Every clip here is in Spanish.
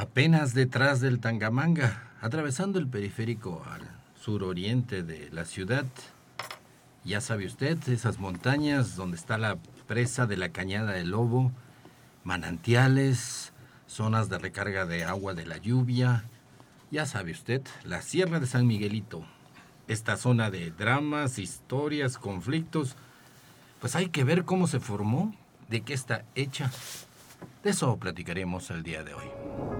apenas detrás del Tangamanga, atravesando el periférico al suroriente de la ciudad. Ya sabe usted, esas montañas donde está la presa de la Cañada del Lobo, manantiales, zonas de recarga de agua de la lluvia. Ya sabe usted, la Sierra de San Miguelito, esta zona de dramas, historias, conflictos. Pues hay que ver cómo se formó, de qué está hecha. De eso platicaremos el día de hoy.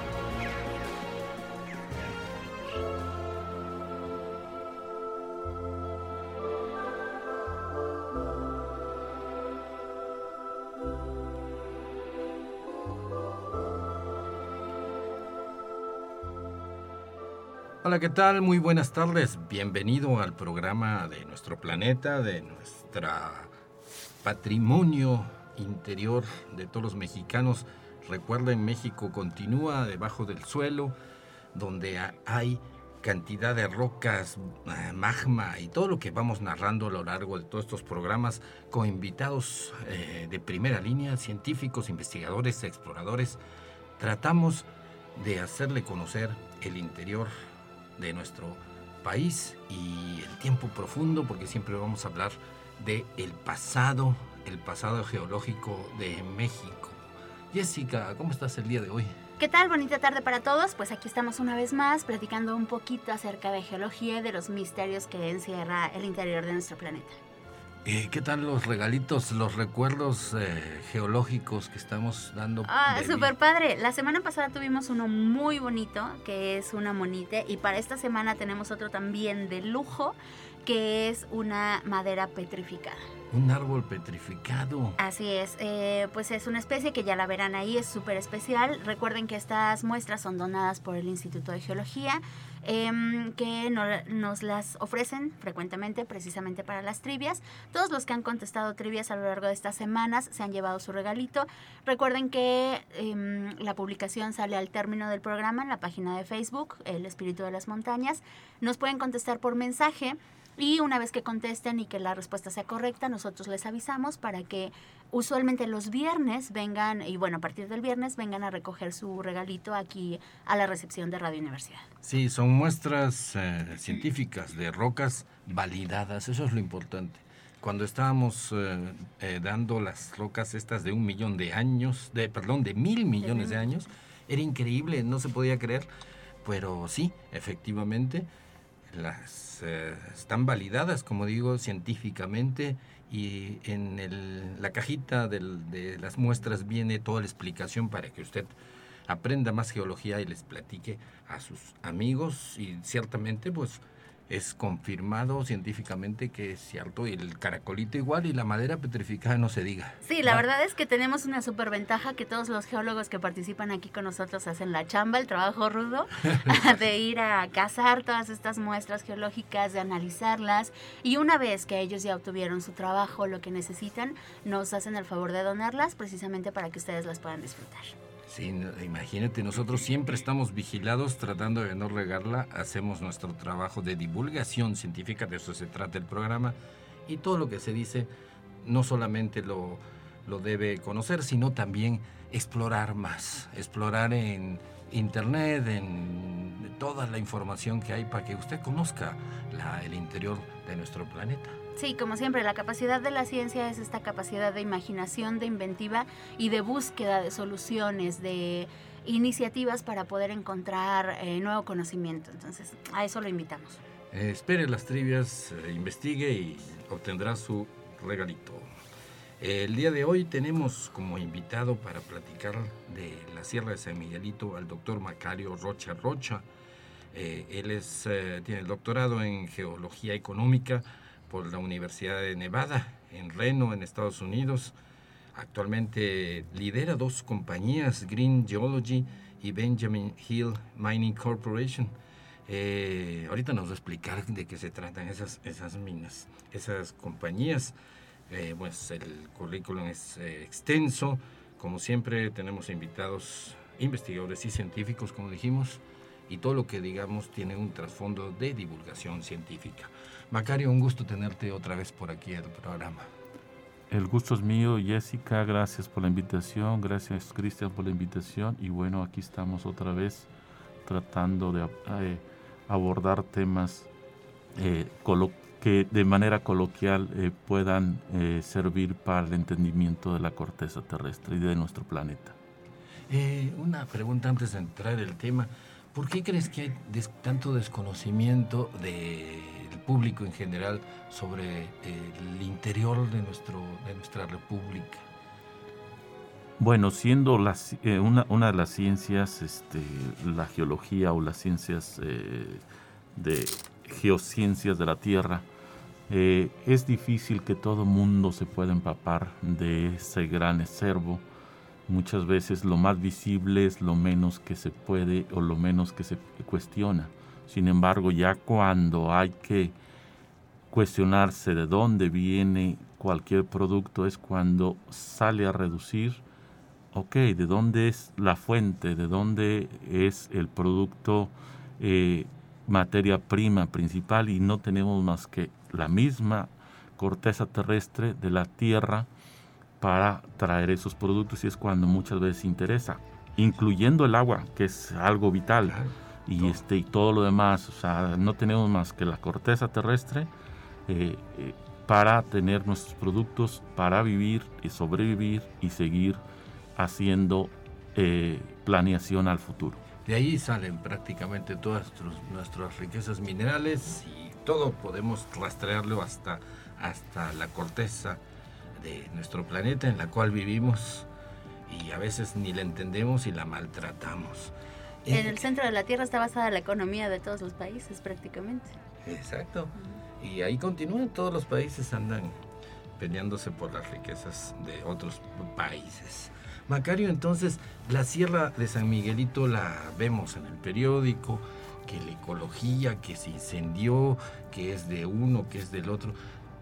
¿Qué tal? Muy buenas tardes. Bienvenido al programa de nuestro planeta, de nuestro patrimonio interior de todos los mexicanos. Recuerden, México continúa debajo del suelo, donde hay cantidad de rocas, eh, magma y todo lo que vamos narrando a lo largo de todos estos programas con invitados eh, de primera línea, científicos, investigadores, exploradores. Tratamos de hacerle conocer el interior de nuestro país y el tiempo profundo, porque siempre vamos a hablar de el pasado, el pasado geológico de México. Jessica, ¿cómo estás el día de hoy? ¿Qué tal? Bonita tarde para todos. Pues aquí estamos una vez más platicando un poquito acerca de geología y de los misterios que encierra el interior de nuestro planeta. Eh, ¿Qué tal los regalitos, los recuerdos eh, geológicos que estamos dando? Ah, súper padre. La semana pasada tuvimos uno muy bonito, que es una monite, y para esta semana tenemos otro también de lujo, que es una madera petrificada. Un árbol petrificado. Así es, eh, pues es una especie que ya la verán ahí, es súper especial. Recuerden que estas muestras son donadas por el Instituto de Geología, em, que nos las ofrecen frecuentemente precisamente para las trivias. Todos los que han contestado trivias a lo largo de estas semanas se han llevado su regalito. Recuerden que em, la publicación sale al término del programa en la página de Facebook, El Espíritu de las Montañas. Nos pueden contestar por mensaje. Y una vez que contesten y que la respuesta sea correcta, nosotros les avisamos para que usualmente los viernes vengan, y bueno, a partir del viernes vengan a recoger su regalito aquí a la recepción de Radio Universidad. Sí, son muestras eh, científicas de rocas validadas, eso es lo importante. Cuando estábamos eh, eh, dando las rocas estas de un millón de años, de perdón, de mil millones de años, era increíble, no se podía creer, pero sí, efectivamente las eh, están validadas, como digo, científicamente y en el, la cajita de las muestras viene toda la explicación para que usted aprenda más geología y les platique a sus amigos y ciertamente pues es confirmado científicamente que es cierto, y el caracolito igual y la madera petrificada no se diga. Sí, la verdad es que tenemos una superventaja que todos los geólogos que participan aquí con nosotros hacen la chamba, el trabajo rudo, de ir a cazar todas estas muestras geológicas, de analizarlas, y una vez que ellos ya obtuvieron su trabajo, lo que necesitan, nos hacen el favor de donarlas precisamente para que ustedes las puedan disfrutar. Sí, imagínate, nosotros siempre estamos vigilados tratando de no regarla, hacemos nuestro trabajo de divulgación científica, de eso se trata el programa, y todo lo que se dice no solamente lo, lo debe conocer, sino también explorar más, explorar en internet, en toda la información que hay para que usted conozca el interior de nuestro planeta. Sí, como siempre, la capacidad de la ciencia es esta capacidad de imaginación, de inventiva y de búsqueda de soluciones, de iniciativas para poder encontrar eh, nuevo conocimiento. Entonces, a eso lo invitamos. Eh, espere las trivias, eh, investigue y obtendrá su regalito. El día de hoy tenemos como invitado para platicar de la Sierra de San Miguelito al doctor Macario Rocha Rocha. él es, tiene el doctorado en Geología Económica por la Universidad de Nevada, en Reno, en Estados Unidos. Actualmente lidera dos compañías, Green Geology y Benjamin Hill Mining Corporation. Eh, ahorita nos va a explicar de qué se tratan esas, esas minas, esas compañías. Eh, pues el currículum es eh, extenso. Como siempre tenemos invitados investigadores y científicos, como dijimos, y todo lo que digamos tiene un trasfondo de divulgación científica. Macario, un gusto tenerte otra vez por aquí en el programa. El gusto es mío, Jessica, gracias por la invitación, gracias Cristian por la invitación y bueno, aquí estamos otra vez tratando de eh, abordar temas eh, que de manera coloquial eh, puedan servir para el entendimiento de la corteza terrestre y de nuestro planeta. una pregunta antes de entrar en el tema, ¿por qué crees que hay tanto desconocimiento de público en general sobre el interior de, nuestro, de nuestra república? Bueno, siendo eh, una, una, de las ciencias, este, la geología o las ciencias eh, de geociencias de la Tierra, eh, es difícil que todo mundo se pueda empapar de ese gran acervo. Muchas veces lo más visible es lo menos que se puede o lo menos que se cuestiona. Sin embargo, ya cuando hay que cuestionarse de dónde viene cualquier producto es cuando sale a reducir, ok, de dónde es la fuente, de dónde es el producto, eh, materia prima principal y no tenemos más que la misma corteza terrestre de la Tierra para traer esos productos y es cuando muchas veces interesa, incluyendo el agua, que es algo vital y, este, y todo lo demás. O sea, no tenemos más que la corteza terrestre eh, eh, para tener nuestros productos, para vivir y sobrevivir y seguir haciendo eh, planeación al futuro. De ahí salen prácticamente todas nuestras riquezas minerales y todo podemos rastrearlo hasta, hasta la corteza de nuestro planeta en la cual vivimos y a veces ni la entendemos y la maltratamos. En el centro de la Tierra está basada la economía de todos los países prácticamente. Exacto. Y ahí continúan, todos los países andan peleándose por las riquezas de otros países. Macario, entonces, la Sierra de San Miguelito la vemos en el periódico, que la ecología, que se incendió, que es de uno, que es del otro,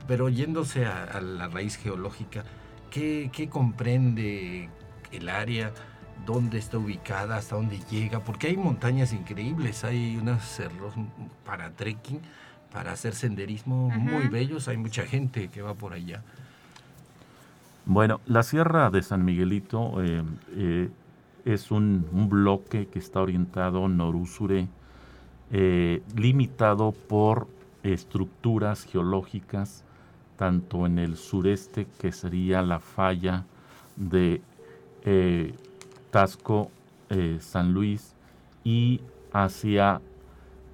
pero yéndose a, la raíz geológica, ¿qué, ¿qué comprende el área? Dónde está ubicada, hasta dónde llega, porque hay montañas increíbles, hay unos cerros para trekking, para hacer senderismo muy bellos, hay mucha gente que va por allá. Bueno, la Sierra de San Miguelito eh, eh, es un, bloque que está orientado norusure, eh, limitado por estructuras geológicas, tanto en el sureste, que sería la falla de Tasco, eh, San Luis y hacia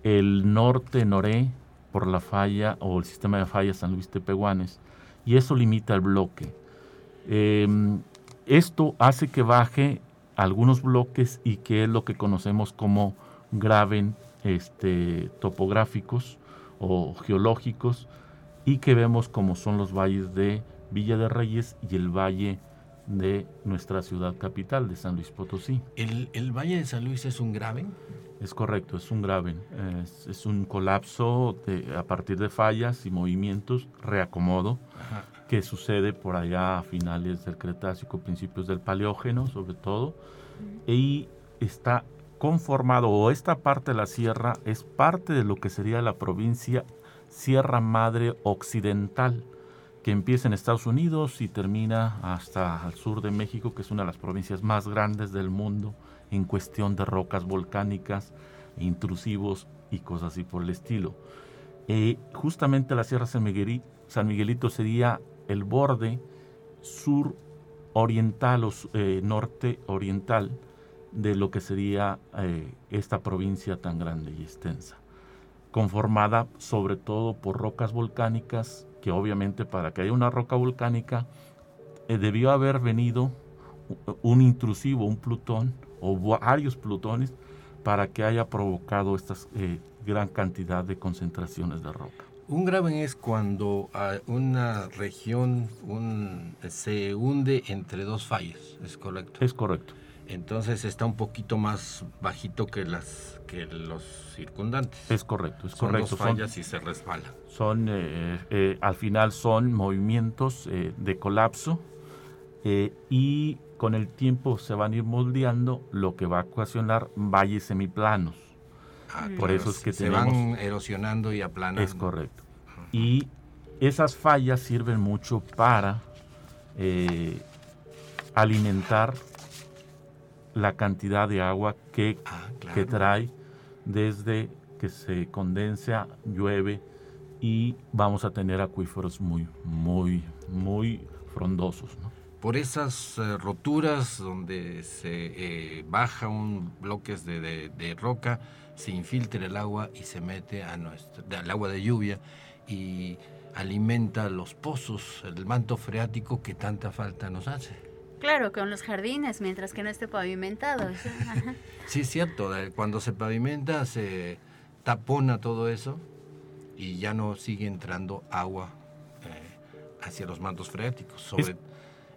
el norte noré por la falla o el sistema de falla San Luis Tepehuanes y eso limita el bloque. Em, esto hace que baje algunos bloques y que es lo que conocemos como graven este, topográficos o geológicos y que vemos como son los valles de Villa de Reyes y el valle de nuestra ciudad capital, de San Luis Potosí. ¿El, Valle de San Luis es un graben? Es correcto, es un graben. Es, un colapso a partir de fallas y movimientos, reacomodo, que sucede por allá a finales del Cretácico, principios del Paleógeno, sobre todo. Y está conformado, o esta parte de la sierra es parte de lo que sería la provincia Sierra Madre Occidental que empieza en Estados Unidos y termina hasta al sur de México, que es una de las provincias más grandes del mundo en cuestión de rocas volcánicas, intrusivos y cosas así por el estilo. Eh, justamente la Sierra San, Miguelito sería el borde sur oriental o eh, norte oriental de lo que sería eh, esta provincia tan grande y extensa, conformada sobre todo por rocas volcánicas que obviamente para que haya una roca volcánica eh, debió haber venido un intrusivo, un plutón o varios plutones para que haya provocado esta eh, gran cantidad de concentraciones de roca. Un graben es cuando una región se hunde entre dos fallas, ¿es correcto? Es correcto. Entonces está un poquito más bajito que las que los circundantes. Es correcto, es son correcto. Dos fallas y se resbala. Son, eh, eh, al final son movimientos eh, de colapso y con el tiempo se van a ir moldeando lo que va a ocasionar valles semiplanos. Ah, Por eso es que se van erosionando y aplanando. Es correcto. Y esas fallas sirven mucho para alimentar la cantidad de agua que, ah, que trae desde que se condensa, llueve y vamos a tener acuíferos muy, muy, muy frondosos. Por esas eh, roturas donde se eh, baja un bloques de, de, roca, se infiltra el agua y se mete a nuestro, al agua de lluvia y alimenta los pozos, el manto freático que tanta falta nos hace. Claro, con los jardines, mientras que no esté pavimentado. sí, es cierto. Cuando se pavimenta se tapona todo eso y ya no sigue entrando agua eh, hacia los mantos freáticos. Sobre,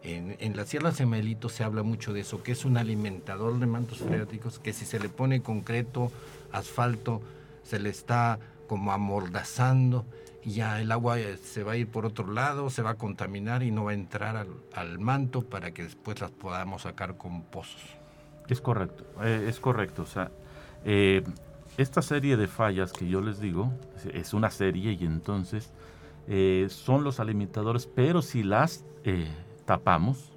en, la Sierra Semelito se habla mucho de eso, que es un alimentador de mantos freáticos, que si se le pone concreto, asfalto, se le está como amordazando ya el agua eh, se va a ir por otro lado, se va a contaminar y no va a entrar al, manto para que después las podamos sacar con pozos. Es correcto, eh, es correcto. O sea, eh, esta serie de fallas que yo les digo es una serie y entonces son los alimentadores, pero si las tapamos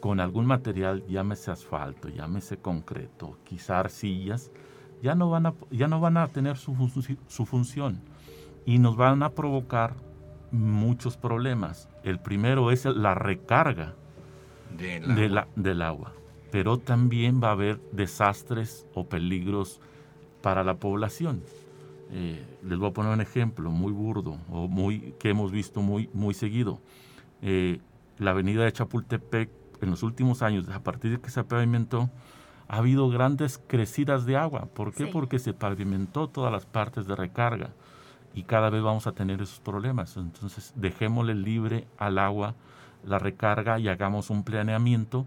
con algún material, llámese asfalto, llámese concreto, quizá arcillas, ya no van a, ya no van a tener su función y nos van a provocar muchos problemas. El primero es la recarga del agua, pero también va a haber desastres o peligros para la población. Eh, les voy a poner un ejemplo muy burdo o muy que hemos visto muy, muy seguido. Eh, la avenida de Chapultepec en los últimos años, a partir de que se pavimentó, ha habido grandes crecidas de agua. ¿Por qué? Porque se pavimentó todas las partes de recarga y cada vez vamos a tener esos problemas. Entonces, dejémosle libre al agua la recarga y hagamos un planeamiento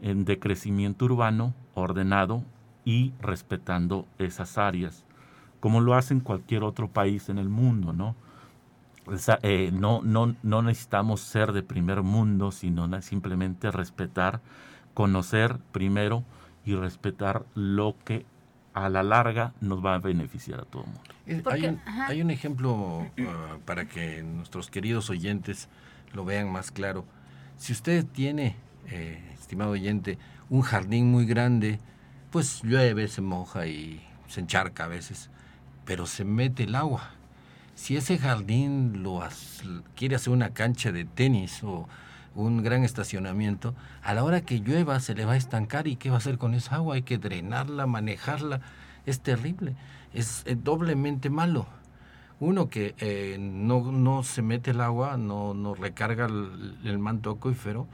de crecimiento urbano ordenado y respetando esas áreas, como lo hace en cualquier otro país en el mundo, ¿no? Eh, no, no, no necesitamos ser de primer mundo, sino simplemente respetar, conocer primero y respetar lo que a la larga nos va a beneficiar a todo el mundo. Hay, un, hay, un, ejemplo ah, para que nuestros queridos oyentes lo vean más claro. Si usted tiene, eh, estimado oyente, un jardín muy grande, pues llueve, se moja y se encharca a veces, pero se mete el agua. Si ese jardín lo quiere hacer una cancha de tenis o un gran estacionamiento, a la hora que llueva se le va a estancar y ¿qué va a hacer con esa agua? Hay que drenarla, manejarla, es terrible, es, eh, doblemente malo. Uno que eh, no, no, se mete el agua, no, no recarga el, manto acuífero,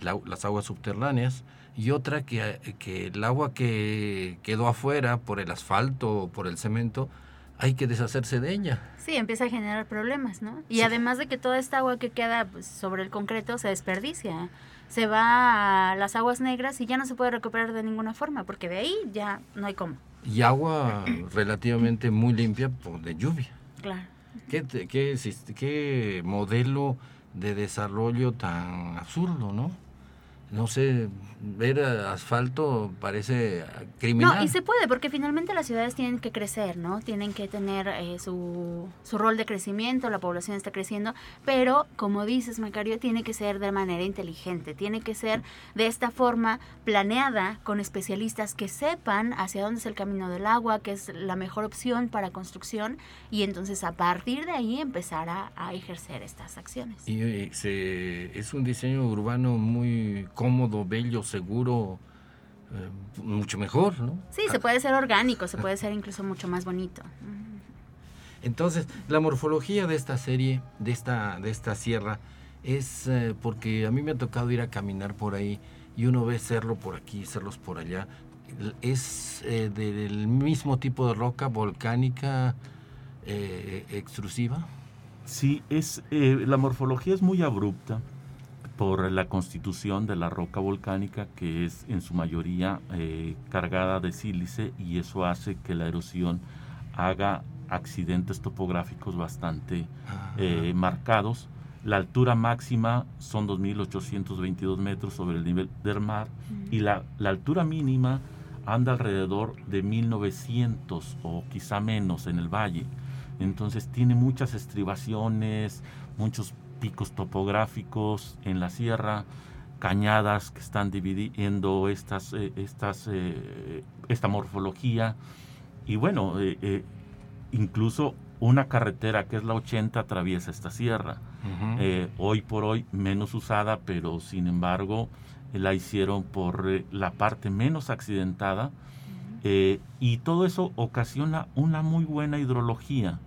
las aguas subterráneas, y otra que, que el agua que quedó afuera por el asfalto o por el cemento, hay que deshacerse de ella. Sí, empieza a generar problemas, ¿no? Y además de que toda esta agua que queda pues, sobre el concreto se desperdicia, se va a las aguas negras y ya no se puede recuperar de ninguna forma, porque de ahí ya no hay cómo. Y agua relativamente muy limpia por de lluvia. Claro. ¿Qué, qué, qué modelo de desarrollo tan absurdo, no? No sé, ver asfalto parece criminal. No, y se puede, porque finalmente las ciudades tienen que crecer, ¿no? Tienen que tener eh, su, su rol de crecimiento, la población está creciendo, pero como dices, Macario, tiene que ser de manera inteligente, tiene que ser de esta forma planeada con especialistas que sepan hacia dónde es el camino del agua, que es la mejor opción para construcción, y entonces a partir de ahí empezar a, ejercer estas acciones. Y eh, se, es un diseño urbano muy cómodo, bello, seguro, eh, mucho mejor, ¿no? Sí, se puede ser orgánico, se puede ser incluso mucho más bonito. Entonces, la morfología de esta serie, de esta, de esta sierra, es eh, porque a mí me ha tocado ir a caminar por ahí y uno ve cerro por aquí, cerros por allá. Es eh, del mismo tipo de roca volcánica extrusiva. Sí, es, eh, la morfología es muy abrupta por la constitución de la roca volcánica que es en su mayoría eh, cargada de sílice y eso hace que la erosión haga accidentes topográficos bastante eh, marcados. La altura máxima son 2.822 metros sobre el nivel del mar y la, la, altura mínima anda alrededor de 1.900 o quizá menos en el valle. Entonces tiene muchas estribaciones, muchos picos topográficos en la sierra, cañadas que están dividiendo estas, eh, estas, eh, esta morfología. Y bueno, eh, incluso una carretera que es la 80 atraviesa esta sierra. hoy por hoy menos usada, pero sin embargo la hicieron por la parte menos accidentada. y todo eso ocasiona una muy buena hidrología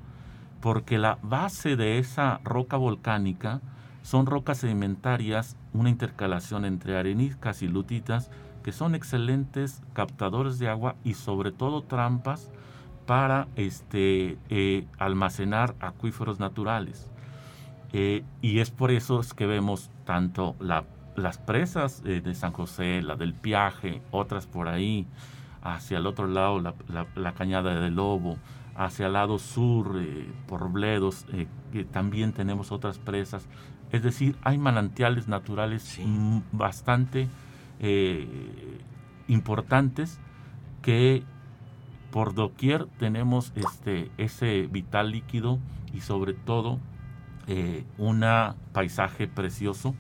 porque la base de esa roca volcánica son rocas sedimentarias, una intercalación entre areniscas y lutitas, que son excelentes captadores de agua y sobre todo trampas para este, eh, almacenar acuíferos naturales. Eh, y es por eso es que vemos tanto las presas eh, de San José, la del Piaje, otras por ahí, hacia el otro lado la, la cañada de Lobo, hacia el lado sur, eh, por Bledos, eh, que también tenemos otras presas. Es decir, hay manantiales naturales bastante eh, importantes que por doquier tenemos este, ese vital líquido y sobre todo un paisaje precioso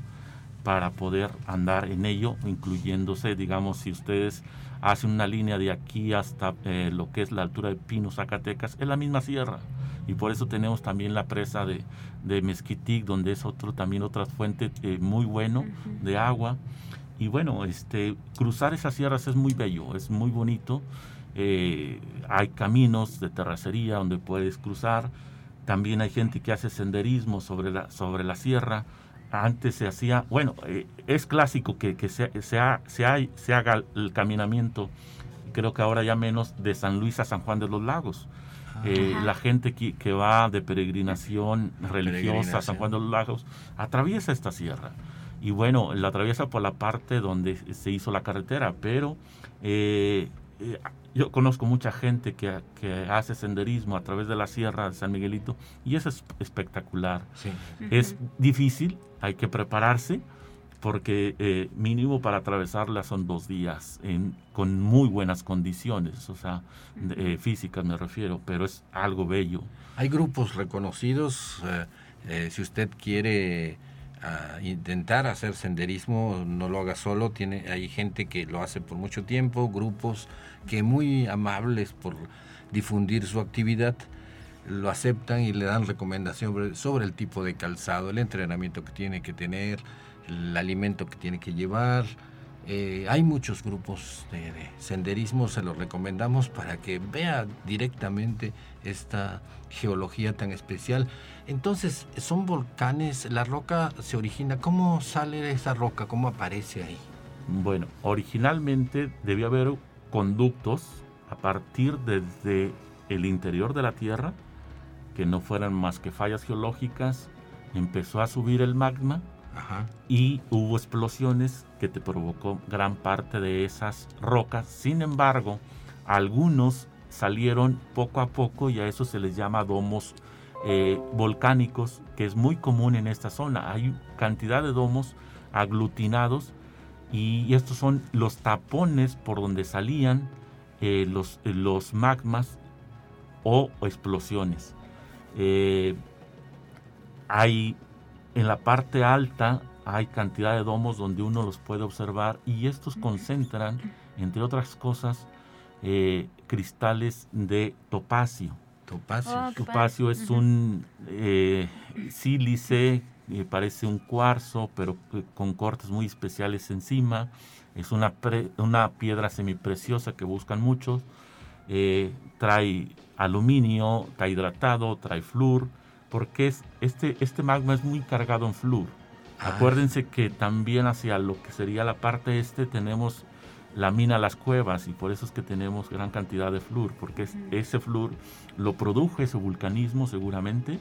para poder andar en ello, incluyéndose, digamos, si ustedes hacen una línea de aquí hasta eh, lo que es la altura de Pino, Zacatecas, es la misma sierra. Y por eso tenemos también la presa de, de Mezquitic, donde es otro, también otra fuente eh, muy bueno de agua. Y bueno, este, cruzar esas sierras es muy bello, es muy bonito. Eh, hay caminos de terracería donde puedes cruzar. También hay gente que hace senderismo sobre la, sobre la sierra antes se hacía, bueno, eh, es clásico que, se, se, se, haga el caminamiento, creo que ahora ya menos, de San Luis a San Juan de los Lagos. Eh, la gente que, que, va de peregrinación religiosa a San Juan de los Lagos atraviesa esta sierra. Y bueno, la atraviesa por la parte donde se hizo la carretera, pero eh, yo conozco mucha gente que, que, hace senderismo a través de la sierra de San Miguelito y eso es espectacular. Es difícil, hay que prepararse porque eh, mínimo para atravesarla son dos días con muy buenas condiciones, o sea, eh, físicas me refiero, pero es algo bello. Hay grupos reconocidos, eh, si usted quiere intentar hacer senderismo, no lo haga solo, tiene, hay gente que lo hace por mucho tiempo, grupos que muy amables por difundir su actividad, lo aceptan y le dan recomendación sobre, el tipo de calzado, el entrenamiento que tiene que tener, el alimento que tiene que llevar. Eh, hay muchos grupos de, senderismo, se los recomendamos para que vea directamente esta geología tan especial. Entonces, son volcanes, la roca se origina, ¿cómo sale esa roca? ¿Cómo aparece ahí? Bueno, originalmente debió haber conductos a partir desde el interior de la Tierra, que no fueran más que fallas geológicas, empezó a subir el magma y hubo explosiones que te provocó gran parte de esas rocas. Sin embargo, algunos salieron poco a poco y a eso se les llama domos eh, volcánicos, que es muy común en esta zona. Hay cantidad de domos aglutinados y estos son los tapones por donde salían eh, los, los magmas o explosiones. Eh, hay en la parte alta hay cantidad de domos donde uno los puede observar y estos concentran, entre otras cosas, cristales de topacio. Topacio. Oh, es un eh, sílice, eh, parece un cuarzo, pero con cortes muy especiales encima. Es una, una piedra semipreciosa que buscan muchos. Eh, trae aluminio, trae hidratado, trae flúor, porque es, este, este magma es muy cargado en flúor. Ah. Acuérdense que también hacia lo que sería la parte este tenemos lamina las cuevas y por eso es que tenemos gran cantidad de flúor, porque ese flúor lo produjo ese vulcanismo seguramente.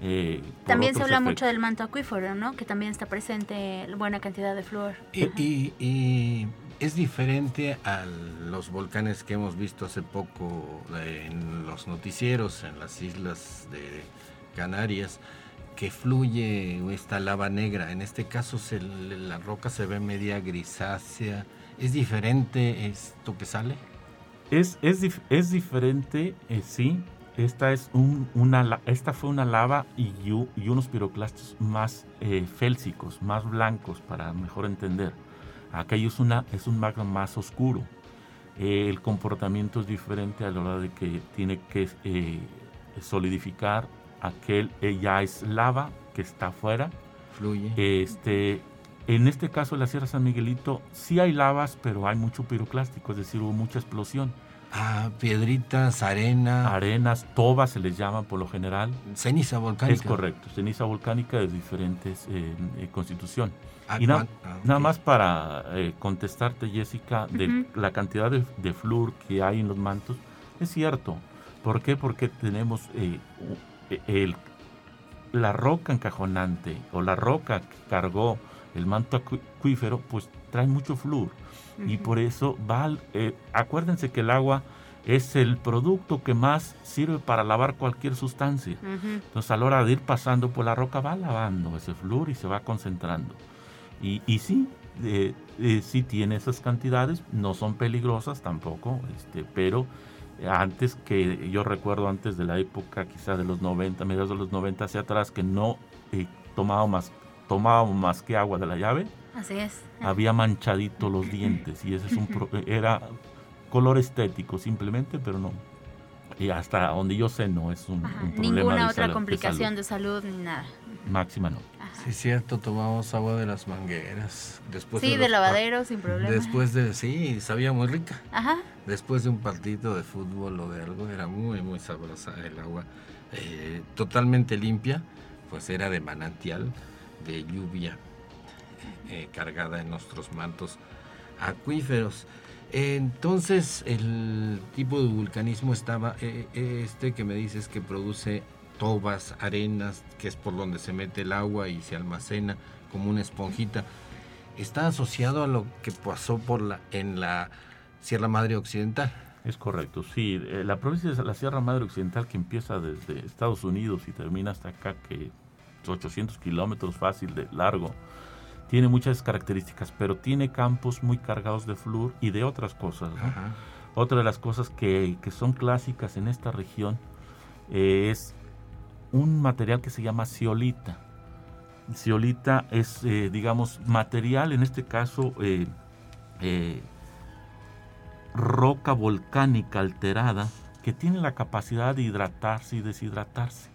Eh, también se habla mucho del manto acuífero, ¿no? Que también está presente buena cantidad de flúor. Y, es diferente a los volcanes que hemos visto hace poco en los noticieros en las islas de Canarias que fluye esta lava negra. En este caso la roca se ve media grisácea. ¿Es diferente esto que sale? Es, es, es diferente, eh, sí. Esta, es un, una, esta fue una lava y, y unos piroclastos más eh, félsicos, más blancos, para mejor entender. Aquello es, una, es un magma más oscuro. Eh, el comportamiento es diferente a la hora de que tiene que solidificar aquel ya es lava que está afuera. Fluye. Este, en este caso de la Sierra San Miguelito sí hay lavas, pero hay mucho piroclástico, es decir, hubo mucha explosión. Ah, piedritas, arena. Arenas, tobas se les llaman por lo general. Ceniza volcánica. Es correcto, ceniza volcánica de diferentes eh, eh, constitución. Ah, y ah, nada más para eh, contestarte, Jessica, de la cantidad de, de flúor que hay en los mantos, es cierto. ¿Por qué? Porque tenemos el, la roca encajonante o la roca que cargó el manto acuífero, pues trae mucho flúor. Y por eso va, eh, acuérdense que el agua es el producto que más sirve para lavar cualquier sustancia. Entonces a la hora de ir pasando por la roca va lavando ese flúor y se va concentrando. Y, y sí, eh, eh, sí tiene esas cantidades, no son peligrosas tampoco, este, pero antes que yo recuerdo antes de la época quizá de los 90, mediados de los 90 hacia atrás, que no eh, tomábamos, más, tomábamos más que agua de la llave. Así es. Había manchadito los dientes y ese es un era color estético simplemente, pero no. Y hasta donde yo sé no es un, problema. Ninguna otra complicación de salud. ni nada. Máxima no. Sí, cierto, tomamos agua de las mangueras. Después sí, de, lavadero, sin problema. Después de, sí, sabía muy rica. Ajá. Después de un partido de fútbol o de algo, era muy, muy sabrosa el agua. Eh, totalmente limpia, pues era de manantial, de lluvia, eh, cargada en nuestros mantos acuíferos. Entonces, el tipo de vulcanismo estaba, eh, este que me dices que produce tobas, arenas, que es por donde se mete el agua y se almacena como una esponjita, está asociado a lo que pasó por la, en la Sierra Madre Occidental. Es correcto, sí. Eh, la provincia de la Sierra Madre Occidental que empieza desde Estados Unidos y termina hasta acá, que 800 kilómetros fácil de largo, tiene muchas características, pero tiene campos muy cargados de flúor y de otras cosas. Otra de las cosas que, que son clásicas en esta región eh, es un material que se llama ciolita. Ciolita es, eh, digamos, material, en este caso, eh, eh, roca volcánica alterada que tiene la capacidad de hidratarse y deshidratarse.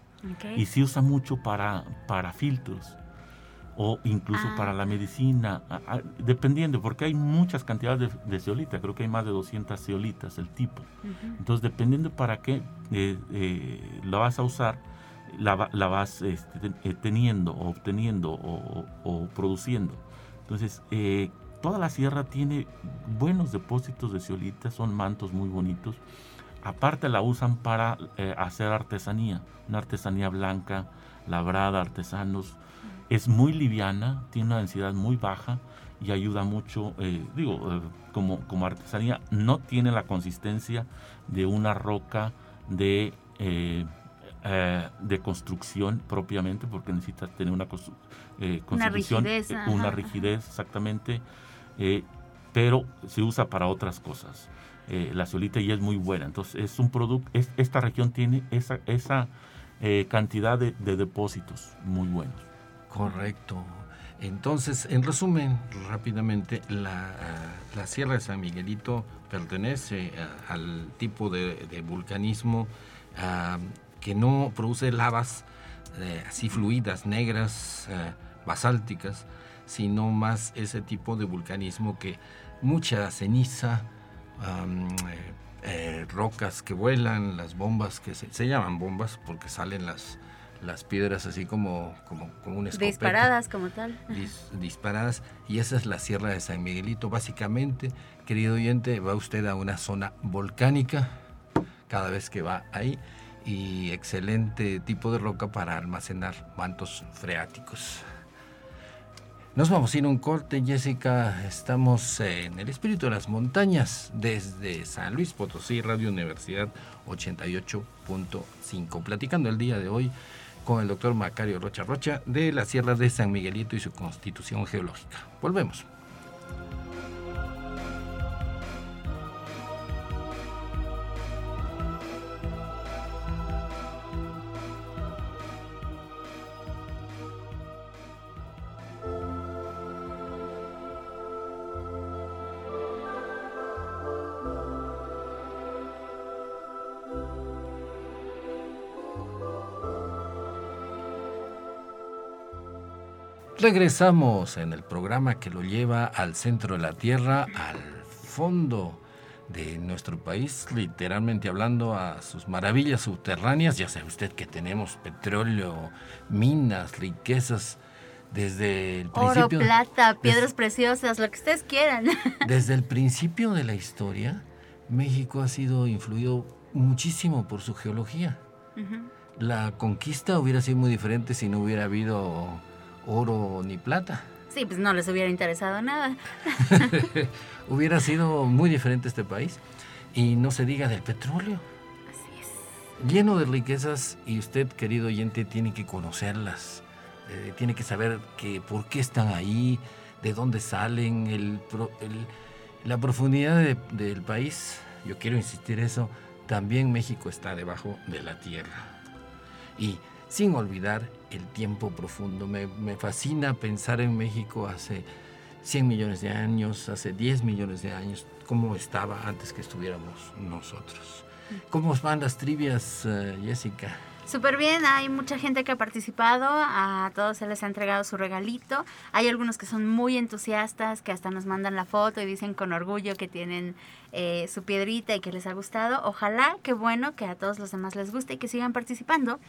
Y se usa mucho para, para filtros o incluso para ah. la medicina, dependiendo, porque hay muchas cantidades de, ceolita, creo que hay más de 200 ceolitas el tipo. Entonces, dependiendo para qué lo vas a usar, la, vas este, eh, teniendo o obteniendo o, produciendo. Entonces, eh, toda la sierra tiene buenos depósitos de ceolita, son mantos muy bonitos. Aparte la usan para eh, hacer artesanía, una artesanía blanca, labrada, artesanos. Es muy liviana, tiene una densidad muy baja y ayuda mucho, digo, como, como artesanía, no tiene la consistencia de una roca de eh, de construcción propiamente, porque necesita tener una eh, una rigidez, eh, una rigidez exactamente, pero se usa para otras cosas. La solita ya es muy buena, entonces es un producto, esta región tiene esa, esa cantidad de, depósitos muy buenos. Correcto. Entonces, en resumen, rápidamente, la, Sierra de San Miguelito pertenece al tipo de, vulcanismo que no produce lavas eh, así fluidas, negras, eh, basálticas, sino más ese tipo de vulcanismo que mucha ceniza, eh, rocas que vuelan, las bombas que se, llaman bombas porque salen las, las piedras así como, como, como una escopeta. Disparadas como tal. disparadas. Y esa es la Sierra de San Miguelito. Básicamente, querido oyente, va usted a una zona volcánica cada vez que va ahí y excelente tipo de roca para almacenar mantos freáticos. Nos vamos a ir un corte, Jessica. Estamos en el espíritu de las montañas desde San Luis Potosí, Radio Universidad 88.5. Platicando el día de hoy con el doctor Macario Rocha Rocha de la Sierra de San Miguelito y su constitución geológica. Volvemos. Regresamos en el programa que lo lleva al centro de la Tierra, al fondo de nuestro país, literalmente hablando a sus maravillas subterráneas. Ya sabe usted que tenemos petróleo, minas, riquezas desde el principio. Oro, plata, piedras preciosas, lo que ustedes quieran. Desde el principio de la historia, México ha sido influido muchísimo por su geología. La conquista hubiera sido muy diferente si no hubiera habido oro ni plata. Sí, pues no les hubiera interesado nada. hubiera sido muy diferente este país. Y no se diga del petróleo. Así es. Lleno de riquezas y usted, querido oyente, tiene que conocerlas. Eh, tiene que saber que, por qué están ahí, de dónde salen, el, la profundidad del país. Yo quiero insistir eso. También México está debajo de la tierra. Y sin olvidar el tiempo profundo. Me, fascina pensar en México hace 100 millones de años, hace 10 millones de años, cómo estaba antes que estuviéramos nosotros. ¿Cómo van las trivias, eh, Jessica? Súper bien, hay mucha gente que ha participado, a todos se les ha entregado su regalito. Hay algunos que son muy entusiastas, que hasta nos mandan la foto y dicen con orgullo que tienen eh, su piedrita y que les ha gustado. Ojalá, qué bueno, que a todos los demás les guste y que sigan participando.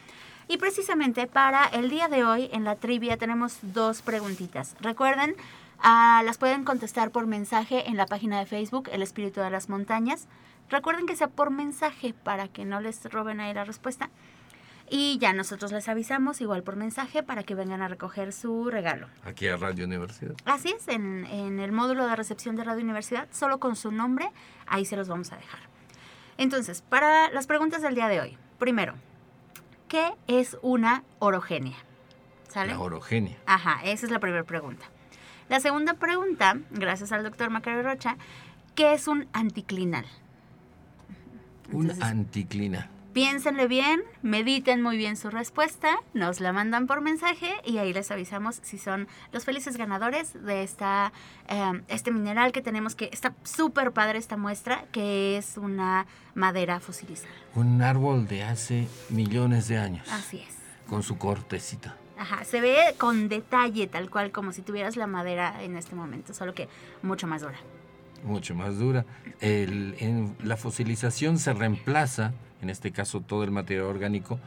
Y precisamente para el día de hoy en la trivia tenemos dos preguntitas. Recuerden, ah, las pueden contestar por mensaje en la página de Facebook El Espíritu de las Montañas. Recuerden que sea por mensaje para que no les roben ahí la respuesta. Y ya nosotros les avisamos igual por mensaje para que vengan a recoger su regalo. Aquí a Radio Universidad. Así es, en, en el módulo de recepción de Radio Universidad, solo con su nombre, ahí se los vamos a dejar. Entonces, para las preguntas del día de hoy. Primero, ¿qué es una orogenia? ¿Sale? La orogenia. Ajá, esa es la primera pregunta. La segunda pregunta, gracias al doctor Macario Rocha, ¿qué es un anticlinal? un anticlinal. Piénsenle bien, mediten muy bien su respuesta, nos la mandan por mensaje y ahí les avisamos si son los felices ganadores de esta, em, este mineral que tenemos que está súper padre esta muestra, que es una madera fosilizada. Un árbol de hace millones de años. Así es. Con su cortecita. Ajá, se ve con detalle tal cual como si tuvieras la madera en este momento, solo que mucho más dura. Mucho más dura. El, en la fosilización se reemplaza en este caso todo el material orgánico,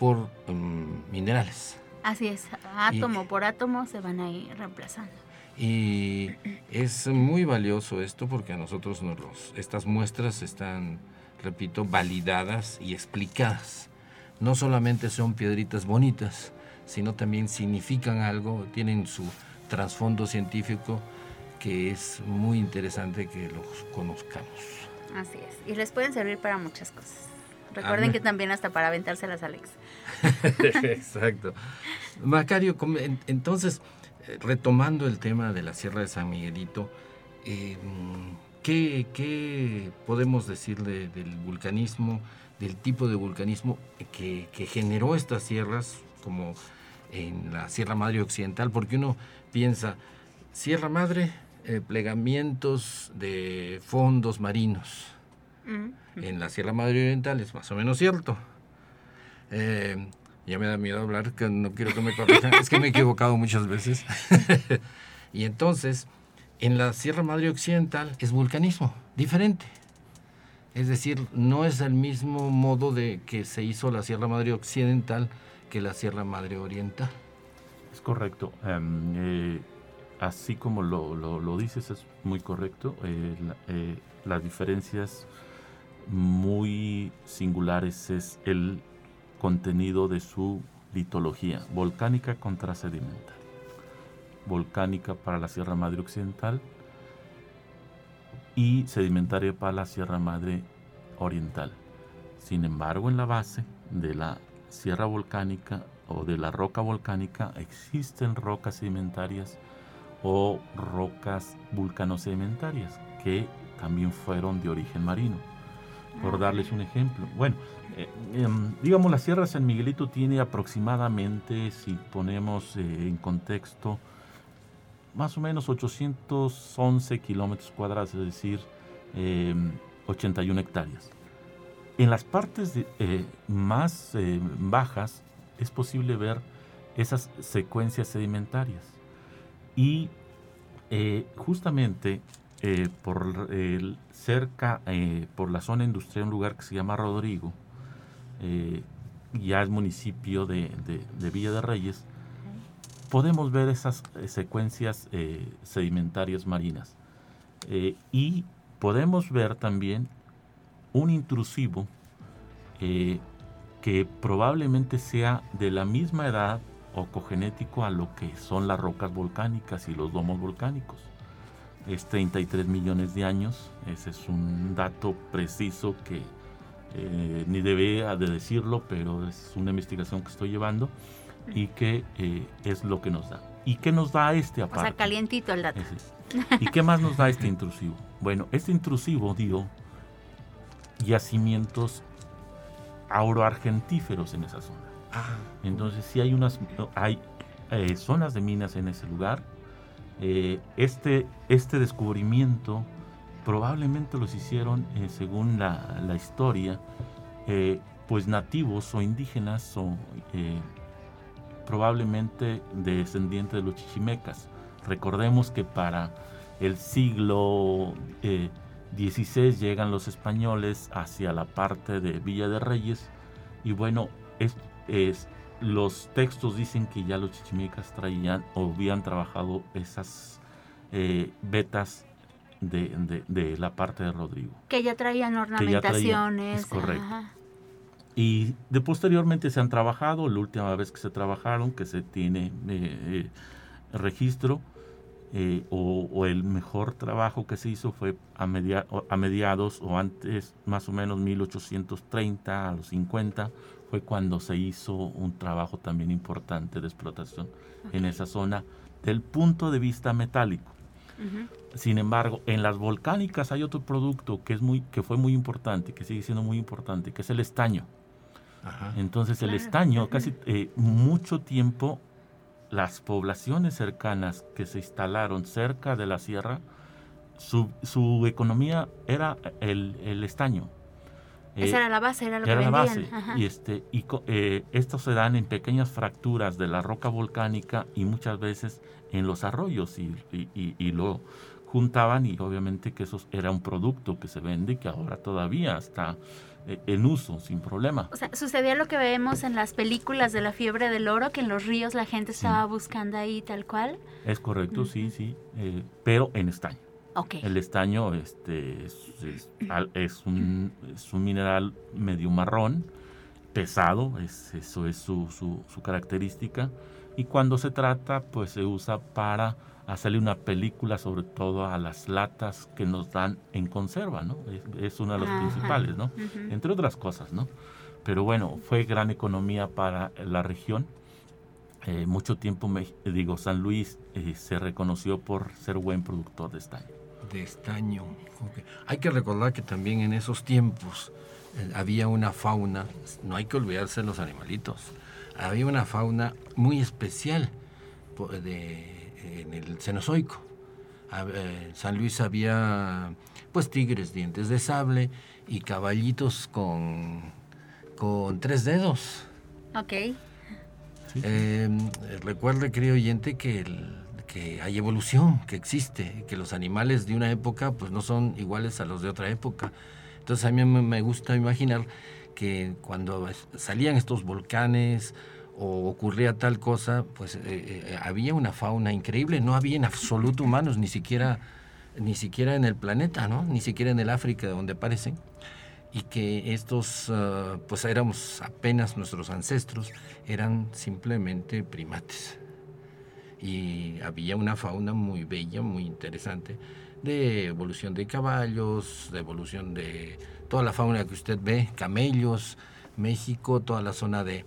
por mm, minerales. Así es, átomo por átomo se van a ir reemplazando. Y es muy valioso esto porque a nosotros nos los, estas muestras están, repito, validadas y explicadas. No solamente son piedritas bonitas, sino también significan algo, tienen su trasfondo científico que es muy interesante que los conozcamos. Así es, y les pueden servir para muchas cosas. Recuerden que también hasta para aventárselas Alex. Exacto. Macario, entonces, eh, retomando el tema de la Sierra de San Miguelito, em, ¿qué, podemos decir del vulcanismo, del tipo de vulcanismo que, generó estas sierras, como en la Sierra Madre Occidental? Porque uno piensa, Sierra Madre, eh, plegamientos de fondos marinos en la Sierra Madre Oriental es más o menos cierto. Eh, ya me da miedo hablar, que no quiero que me corrijan, es que me he equivocado muchas veces. y entonces, en la Sierra Madre Occidental es vulcanismo, diferente. Es decir, no es el mismo modo de que se hizo la Sierra Madre Occidental que la Sierra Madre Oriental. Es correcto. Em, eh, así como lo, dices, es muy correcto. Eh, eh, las diferencias muy singulares es el contenido de su litología, volcánica contra sedimentaria. Volcánica para la Sierra Madre Occidental y sedimentaria para la Sierra Madre Oriental. Sin embargo, en la base de la sierra volcánica o de la roca volcánica existen rocas sedimentarias o rocas vulcanosedimentarias que también fueron de origen marino. Por darles un ejemplo. Bueno, eh, em, digamos, la Sierra San Miguelito tiene aproximadamente, si ponemos eh, en contexto, más o menos 811 kilómetros cuadrados, es decir, 81 em, hectáreas. En las partes eh, más bajas es posible ver esas secuencias sedimentarias. Y eh, justamente por cerca, por la zona industrial, un lugar que se llama Rodrigo, ya es municipio de, de, Villa de Reyes, podemos ver esas secuencias sedimentarias marinas. y podemos ver también un intrusivo eh, que probablemente sea de la misma edad o cogenético a lo que son las rocas volcánicas y los domos volcánicos. Es 33 millones de años, ese es un dato preciso que eh, ni debía de decirlo, pero es una investigación que estoy llevando y que eh, es lo que nos da. ¿Y qué nos da este aparte? O sea, calientito el dato. ¿Y qué más nos da este intrusivo? Bueno, este intrusivo dio yacimientos auroargentíferos en esa zona. Entonces sí hay unas hay eh, zonas de minas en ese lugar. Eh, este, este descubrimiento probablemente los hicieron, eh, según la, la historia, pues nativos o indígenas o probablemente descendientes de los chichimecas. Recordemos que para el siglo 16 llegan los españoles hacia la parte de Villa de Reyes y bueno, es, los textos dicen que ya los chichimecas traían o habían trabajado esas eh, vetas de, de, la parte de Rodrigo. Que ya traían ornamentaciones. es correcto. Y de posteriormente se han trabajado, la última vez que se trabajaron, que se tiene eh, eh, registro, eh, o, el mejor trabajo que se hizo fue a, a, mediados o antes, más o menos 1830 a los 50, fue cuando se hizo un trabajo también importante de explotación en esa zona del punto de vista metálico. Sin embargo, en las volcánicas hay otro producto que, es muy, que fue muy importante, que sigue siendo muy importante, que es el estaño. Entonces el estaño, casi eh, mucho tiempo las poblaciones cercanas que se instalaron cerca de la sierra, su, economía era el, estaño. Esa era la base, era lo era que la base. Y, este, y eh, estos se dan en pequeñas fracturas de la roca volcánica y muchas veces en los arroyos y, y, lo juntaban y obviamente que eso era un producto que se vende y que ahora todavía está eh, en uso sin problema. O sea, sucedía lo que vemos en las películas de la fiebre del oro, que en los ríos la gente estaba buscando ahí tal cual. Es correcto, sí, sí, eh, pero en estaño. Okay. El estaño este, es, un, mineral medio marrón, pesado, es, eso es su, su, su característica, y cuando se trata, pues se usa para hacerle una película sobre todo a las latas que nos dan en conserva, ¿no? Es, una de las principales, ¿no? Entre otras cosas, ¿no? Pero bueno, fue gran economía para la región. Eh, mucho tiempo, me, digo, San Luis eh, se reconoció por ser buen productor de estaño. De estaño. Hay que recordar que también en esos tiempos eh, había una fauna, no hay que olvidarse de los animalitos, había una fauna muy especial de en el Cenozoico. En San Luis había pues tigres, dientes de sable y caballitos con, con tres dedos. Ok. Em, recuerde, querido oyente, que, hay evolución, que existe, que los animales de una época pues no son iguales a los de otra época. Entonces a mí me gusta imaginar que cuando salían estos volcanes o ocurría tal cosa, pues eh, había una fauna increíble, no había en absoluto humanos, ni siquiera, ni siquiera en el planeta, ¿no? ni siquiera en el África donde aparecen, y que estos, ah, pues éramos apenas nuestros ancestros, eran simplemente primates. Y había una fauna muy bella, muy interesante, de evolución de caballos, de evolución de toda la fauna que usted ve, camellos, México, toda la zona de,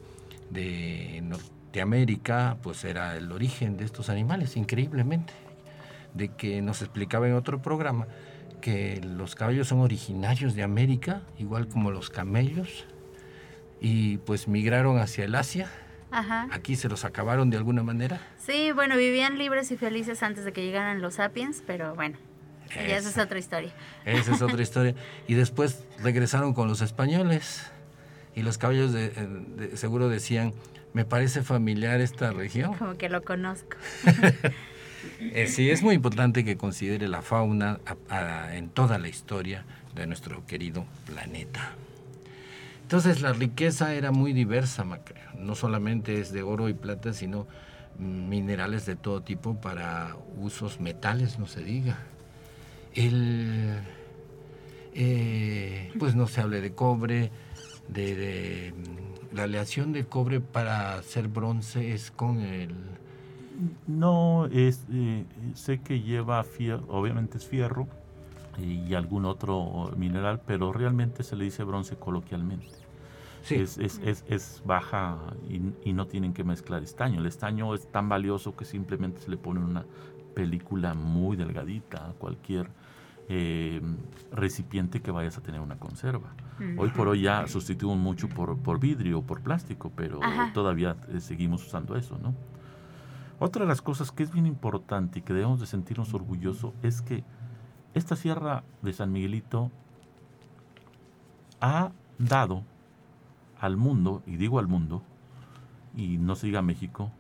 de Norteamérica, pues era el origen de estos animales, increíblemente. De que nos explicaba en otro programa que los caballos son originarios de América, igual como los camellos, y pues migraron hacia el Asia. Aquí se los acabaron de alguna manera. Sí, bueno, vivían libres y felices antes de que llegaran los sapiens, pero bueno, esa, es otra historia. Esa es otra historia. Y después regresaron con los españoles y los caballos de, seguro decían, me parece familiar esta región. Como que lo conozco. Eh, sí, es muy importante que considere la fauna en toda la historia de nuestro querido planeta. Entonces la riqueza era muy diversa, no solamente es de oro y plata, sino minerales de todo tipo para usos metales, no se diga. El, eh, pues no se hable de cobre, de, la aleación del cobre para hacer bronce es con el no, eh, sé que lleva obviamente es fierro y algún otro mineral, pero realmente se le dice bronce coloquialmente. Es, es, es, baja y, no tienen que mezclar estaño. El estaño es tan valioso que simplemente se le pone una película muy delgadita a cualquier eh, recipiente que vayas a tener una conserva. Hoy por hoy ya sustituimos mucho por, por vidrio, por plástico, pero todavía eh, seguimos usando eso, ¿no? Otra de las cosas que es bien importante y que debemos de sentirnos orgullosos es que esta sierra de San Miguelito ha dado al mundo, y digo al mundo, y no se diga México,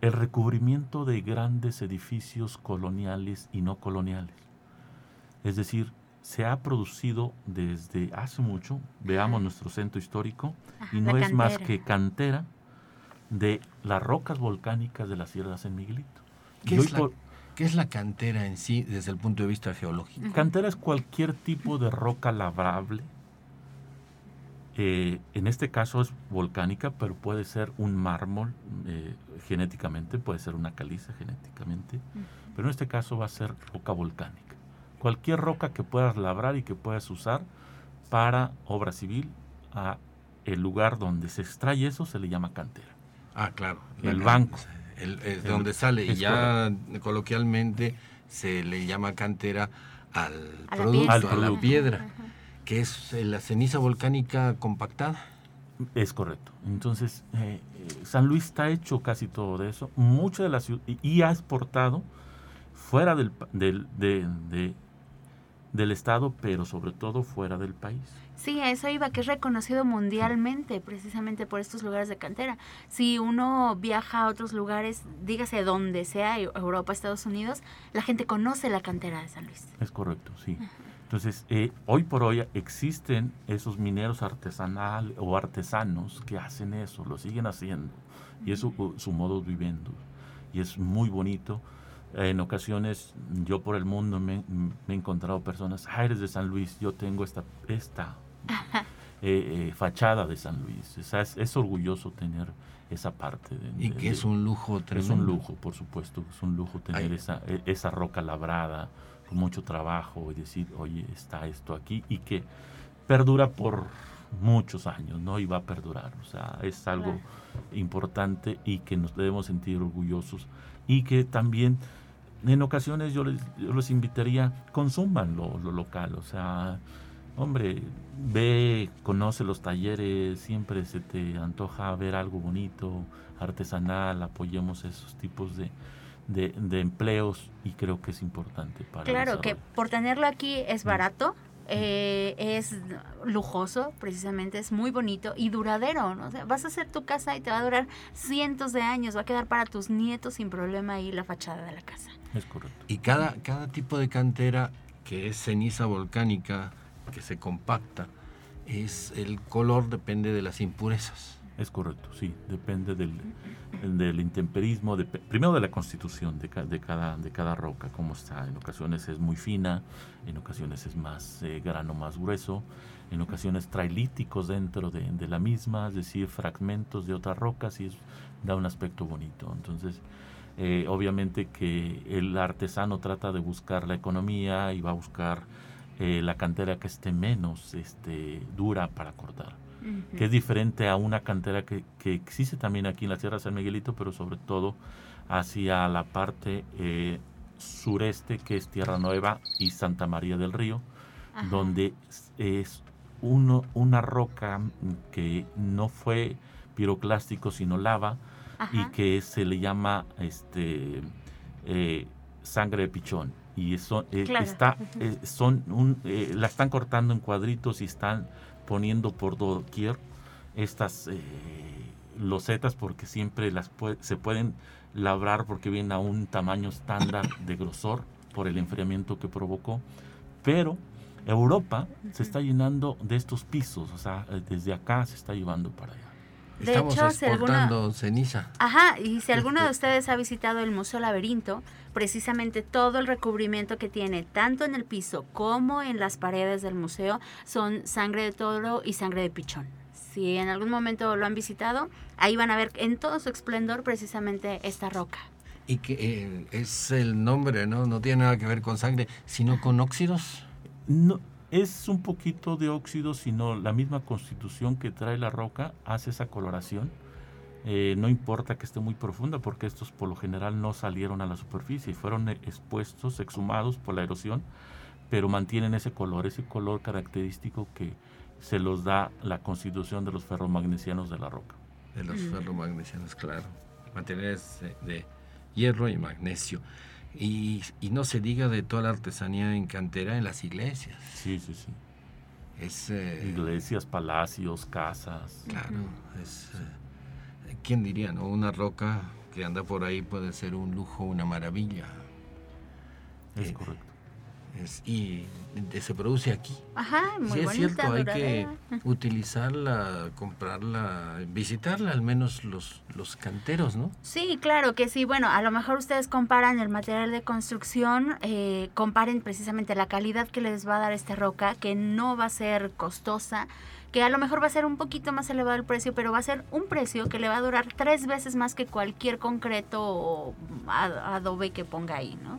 el recubrimiento de grandes edificios coloniales y no coloniales. Es decir, se ha producido desde hace mucho, veamos nuestro centro histórico, y no es más que cantera de las rocas volcánicas de la Sierra de San Miguelito. ¿Qué, es la, cantera en sí desde el punto de vista geológico? Cantera es cualquier tipo de roca labrable. Eh, en este caso es volcánica, pero puede ser un mármol eh, genéticamente, puede ser una caliza genéticamente, pero en este caso va a ser roca volcánica. Cualquier roca que puedas labrar y que puedas usar para obra civil, a el lugar donde se extrae eso se le llama cantera. Ah, claro. El banco. El, de donde sale. Y ya coloquialmente se le llama cantera al producto, a la piedra, que es eh, la ceniza volcánica compactada. Es correcto. Entonces, eh, eh, San Luis está hecho casi todo de eso. Mucho de la ciudad, y, ha exportado fuera del, del, de, del Estado, pero sobre todo fuera del país. Sí, a eso iba, que es reconocido mundialmente precisamente por estos lugares de cantera. Si uno viaja a otros lugares, dígase donde sea, Europa, Estados Unidos, la gente conoce la cantera de San Luis. Es correcto, sí. Entonces, eh, hoy por hoy existen esos mineros artesanales o artesanos que hacen eso, lo siguen haciendo, y es su, su modo viviendo. Y es muy bonito en ocasiones yo por el mundo me, he encontrado personas, ah, eres de San Luis, yo tengo esta, esta eh, eh, fachada de San Luis. es, orgulloso tener esa parte. De, y que es un lujo tremendo. Es un lujo, por supuesto, es un lujo tener esa, e, esa roca labrada con mucho trabajo y decir, oye, está esto aquí y que perdura por muchos años, ¿no? Y va a perdurar. O sea, es algo importante y que nos debemos sentir orgullosos y que también en ocasiones yo les, yo les invitaría, consuman lo, local, o sea, hombre, ve, conoce los talleres, siempre se te antoja ver algo bonito, artesanal, apoyemos esos tipos de, de, empleos y creo que es importante para Claro, que por tenerlo aquí es barato, eh, es lujoso, precisamente, es muy bonito y duradero, ¿no? vas a hacer tu casa y te va a durar cientos de años, va a quedar para tus nietos sin problema ahí la fachada de la casa. Es correcto. Y cada, cada tipo de cantera que es ceniza volcánica, que se compacta, es el color depende de las impurezas. Es correcto, sí, depende del, del intemperismo, de, primero de la constitución de, de, cada, de cada roca, cómo está. En ocasiones es muy fina, en ocasiones es más eh, grano más grueso, en ocasiones trae líticos dentro de, de, la misma, es decir, fragmentos de otras rocas y es, da un aspecto bonito. Entonces, eh, obviamente que el artesano trata de buscar la economía y va a buscar eh, la cantera que esté menos este, dura para cortar que es diferente a una cantera que, que, existe también aquí en la Sierra de San Miguelito, pero sobre todo hacia la parte eh, sureste, que es Tierra Nueva y Santa María del Río, donde es uno, una roca que no fue piroclástico, sino lava, y que se le llama este eh, sangre de pichón. Y eso eh, está, son un, la están cortando en cuadritos y están poniendo por doquier estas eh, losetas porque siempre las se pueden labrar porque vienen a un tamaño estándar de grosor por el enfriamiento que provocó. Pero Europa se está llenando de estos pisos, o sea, desde acá se está llevando para allá. De Estamos hecho, exportando ceniza. Ajá, y si alguno de este ustedes ha visitado el Museo Laberinto, precisamente todo el recubrimiento que tiene, tanto en el piso como en las paredes del museo, son sangre de toro y sangre de pichón. Si en algún momento lo han visitado, ahí van a ver en todo su esplendor precisamente esta roca. Y que eh, es el nombre, ¿no? No tiene nada que ver con sangre, sino con óxidos. No, es un poquito de óxido, sino la misma constitución que trae la roca hace esa coloración. Eh, no importa que esté muy profunda, porque estos por lo general no salieron a la superficie, fueron expuestos, exhumados por la erosión, pero mantienen ese color, ese color característico que se los da la constitución de los ferromagnesianos de la roca. De los ferromagnesianos, claro. Materiales de hierro y magnesio. Y, no se diga de toda la artesanía en cantera en las iglesias. Sí, sí, sí. Es, eh, iglesias, palacios, casas. Claro, es... Eh, ¿Quién diría, no? Una roca que anda por ahí puede ser un lujo, una maravilla. Es eh, correcto y se produce aquí. Ajá, muy sí, es cierto, hay que utilizarla, comprarla, visitarla al menos los, los canteros, ¿no? Sí, claro que sí. Bueno, a lo mejor ustedes comparan el material de construcción, eh, comparen precisamente la calidad que les va a dar esta roca, que no va a ser costosa, que a lo mejor va a ser un poquito más elevado el precio, pero va a ser un precio que le va a durar tres veces más que cualquier concreto o adobe que ponga ahí, ¿no?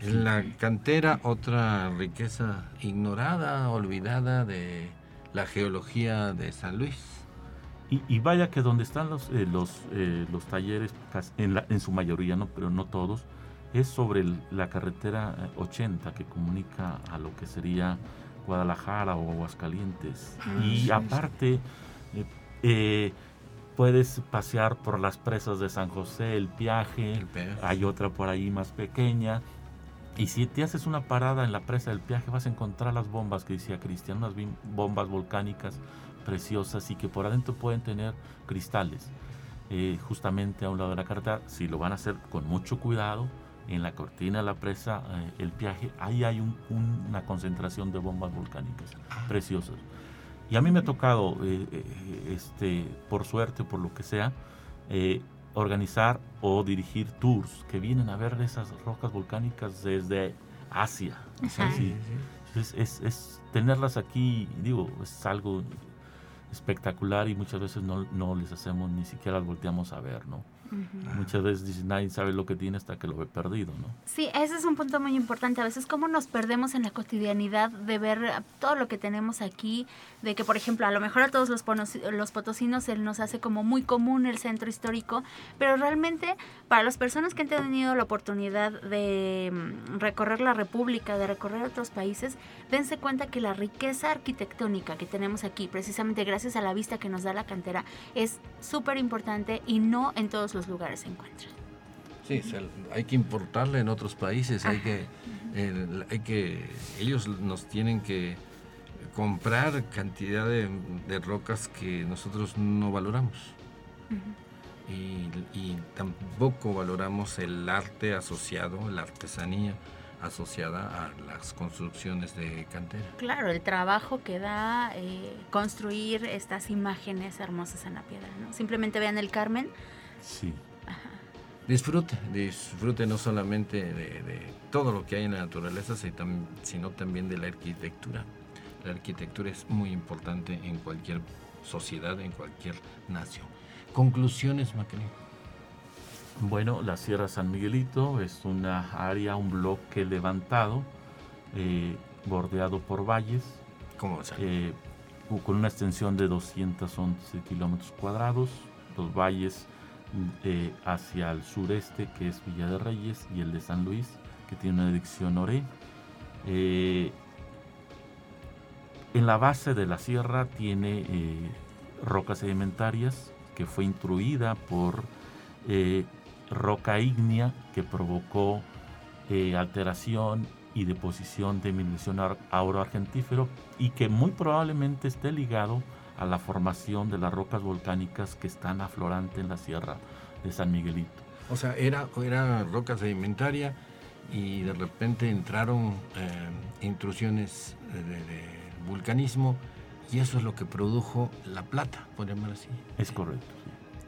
En la cantera, otra riqueza ignorada, olvidada de la geología de San Luis. Y, vaya que donde están los, eh, los, eh, los talleres, en, en, su mayoría, ¿no? pero no todos, es sobre la carretera 80 eh, que comunica a lo que sería Guadalajara o Aguascalientes. Ah, y aparte, puedes pasear por las presas de San José, el Piaje, el hay otra por ahí más pequeña, y si te haces una parada en la presa del Piaje, vas a encontrar las bombas que decía Cristian, unas bombas volcánicas preciosas y que por adentro pueden tener cristales. Eh, justamente a un lado de la carretera, si lo van a hacer con mucho cuidado, en la cortina de la presa, eh, el Piaje, ahí hay una concentración de bombas volcánicas ah. preciosas. Y a mí me ha tocado, eh, este, por suerte por lo que sea, organizar o dirigir tours que vienen a ver esas rocas volcánicas desde Asia. Es, es, tenerlas aquí, digo, es algo espectacular y muchas veces no, no les hacemos, ni siquiera las volteamos a ver, ¿no? Muchas veces dicen, nadie sabe lo que tiene hasta que lo ve perdido, ¿no? Sí, ese es un punto muy importante. A veces cómo nos perdemos en la cotidianidad de ver todo lo que tenemos aquí, de que, por ejemplo, a lo mejor a todos los, los potosinos se nos hace como muy común el centro histórico, pero realmente para las personas que han tenido la oportunidad de mm, recorrer la República, de recorrer otros países, dense cuenta que la riqueza arquitectónica que tenemos aquí, precisamente gracias a la vista que nos da la cantera, es súper importante y no en todos los lugares se encuentran. Sí, hay que importarla en otros países, hay que, hay que, ellos nos tienen que comprar cantidad de, rocas que nosotros no valoramos. y, tampoco valoramos el arte asociado, la artesanía asociada a las construcciones de cantera. Claro, el trabajo que da eh, construir estas imágenes hermosas en la piedra, ¿no? Simplemente vean el Carmen. Sí. Disfrute, disfrute no solamente de, todo lo que hay en la naturaleza, sino también de la arquitectura. La arquitectura es muy importante en cualquier sociedad, en cualquier nación. Conclusiones, Macri. Bueno, la Sierra San Miguelito es una área, un bloque levantado, eh, bordeado por valles. ¿Cómo eh, con una extensión de 211 kilómetros cuadrados. Los valles eh, hacia el sureste, que es Villa de Reyes, y el de San Luis, que tiene una dirección oré. en la base de la sierra tiene rocas sedimentarias que fue intruida por roca ígnea que provocó eh, alteración y deposición de mineración auro argentífero y que muy probablemente esté ligado la formación de las rocas volcánicas que están aflorantes en la sierra de San Miguelito. O sea, era, era roca sedimentaria y de repente entraron eh, intrusiones de, vulcanismo y eso es lo que produjo la plata, podríamos decir. Es correcto.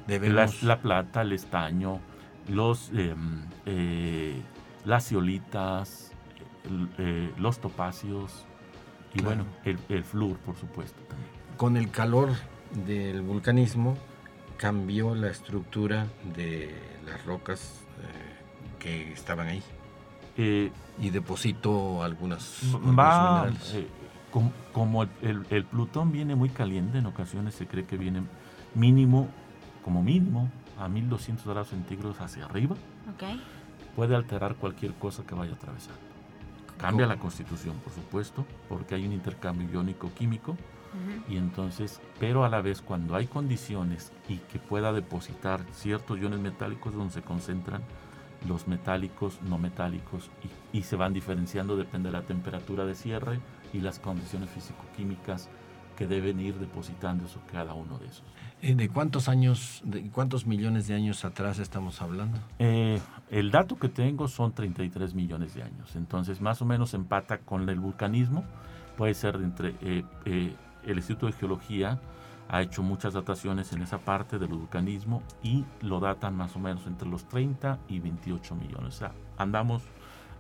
La, la, plata, el estaño, los, em, eh, las ciolitas, eh, los topacios y bueno, el, el flúor, por supuesto. También. Con el calor del vulcanismo cambió la estructura de las rocas eh, que estaban ahí. y depositó algunas va, como, el, el, Plutón viene muy caliente, en ocasiones se cree que viene mínimo, como mínimo, a 1200 grados centígrados hacia arriba, puede alterar cualquier cosa que vaya atravesando. Cambia la constitución, por supuesto, porque hay un intercambio químico y entonces, pero a la vez cuando hay condiciones y que pueda depositar ciertos iones metálicos donde se concentran los metálicos, no metálicos y, y se van diferenciando depende de la temperatura de cierre y las condiciones físico-químicas que deben ir depositando eso, cada uno de esos. Eh, ¿De cuántos años, de cuántos millones de años atrás estamos hablando? Eh, el dato que tengo son 33 millones de años, entonces más o menos empata con el vulcanismo, puede ser entre eh, el Instituto de Geología ha hecho muchas dataciones en esa parte del vulcanismo y lo datan más o menos entre los 30 y 28 millones. O sea, andamos,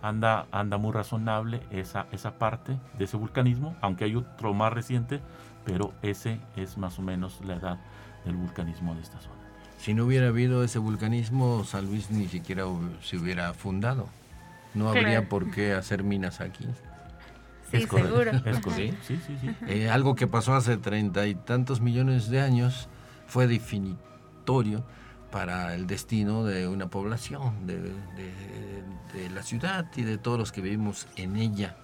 anda, anda muy razonable esa, esa parte de ese vulcanismo, aunque hay otro más reciente, pero ese es más o menos la edad del vulcanismo de esta zona. Si no hubiera habido ese vulcanismo, San Luis ni siquiera se hubiera fundado. No habría por qué hacer minas aquí. Sí, seguro. Es Sí, sí, sí. Eh, algo que pasó hace treinta y tantos millones de años fue definitorio para el destino de una población, de, de la ciudad y de todos los que vivimos en ella.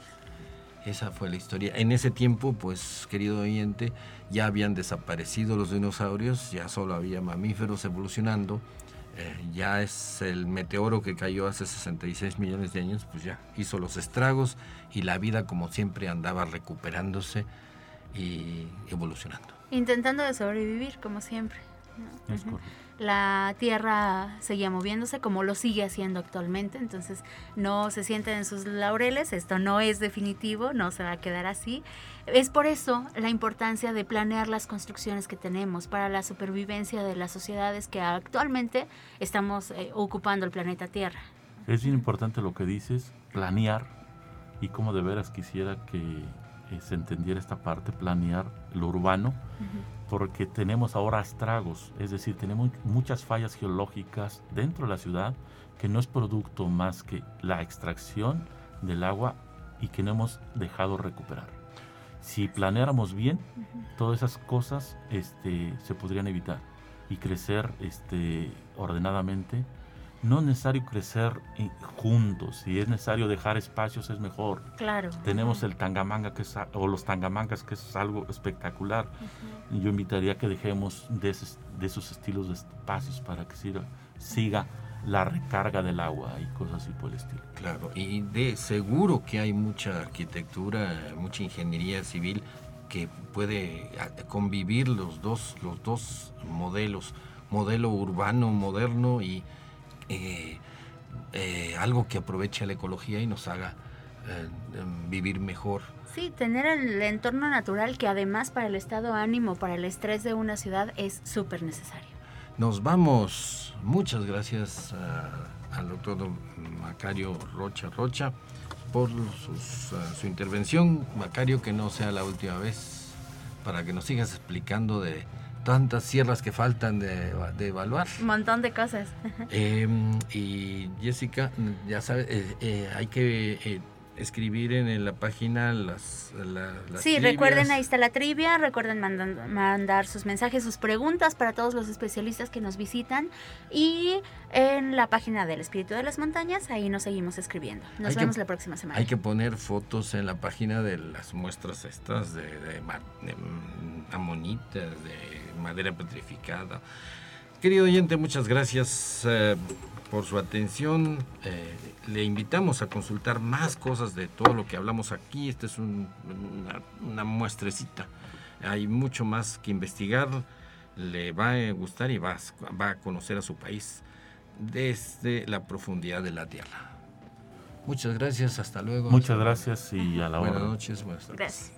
Esa fue la historia. En ese tiempo, pues, querido oyente, ya habían desaparecido los dinosaurios, ya solo había mamíferos evolucionando. Eh, ya es el meteoro que cayó hace 66 millones de años, pues ya hizo los estragos y la vida como siempre andaba recuperándose y evolucionando. Intentando de sobrevivir como siempre. La Tierra seguía moviéndose como lo sigue haciendo actualmente, entonces no se sienten en sus laureles, esto no es definitivo, no se va a quedar así. Es por eso la importancia de planear las construcciones que tenemos para la supervivencia de las sociedades que actualmente estamos eh, ocupando el planeta Tierra. Es bien importante lo que dices, planear, y como de veras quisiera que eh, se entendiera esta parte, planear lo urbano porque tenemos ahora estragos, es decir, tenemos muchas fallas geológicas dentro de la ciudad que no es producto más que la extracción del agua y que no hemos dejado recuperar. Si planeáramos bien, todas esas cosas este, se podrían evitar y crecer este, ordenadamente no es necesario crecer juntos, si es necesario dejar espacios es mejor. Claro. Tenemos el tangamanga que es, o los tangamangas que es algo espectacular. Yo invitaría a que dejemos de esos, estilos de espacios para que siga, siga la recarga del agua y cosas así por el estilo. Claro, y de seguro que hay mucha arquitectura, mucha ingeniería civil que puede convivir los dos, los dos modelos, modelo urbano moderno y eh, eh, algo que aproveche la ecología y nos haga eh, em, vivir mejor. Sí, tener el entorno natural que además para el estado ánimo, para el estrés de una ciudad es súper necesario. Nos vamos. Muchas gracias al doctor Macario Rocha Rocha por su intervención. Macario, que no sea la última vez, para que nos sigas explicando de tantas sierras que faltan de, evaluar. Un montón de cosas. Em, y Jessica, ya sabes, eh, eh, hay que eh, escribir en, la página las, Sí, recuerden, ahí está la trivia, recuerden mandar sus mensajes, sus preguntas para todos los especialistas que nos visitan y en la página del Espíritu de las Montañas, ahí nos seguimos escribiendo. Nos vemos la próxima semana. Hay que poner fotos en la página de las muestras estas de, de, de amonitas, de madera petrificada. Querido oyente, muchas gracias eh, por su atención. Eh, le invitamos a consultar más cosas de todo lo que hablamos aquí. Esta es una, muestrecita. Hay mucho más que investigar. Le va a gustar y va, va a conocer a su país desde la profundidad de la tierra. Muchas gracias, hasta luego. Muchas gracias y a la hora. Buenas noches, buenas tardes. Gracias.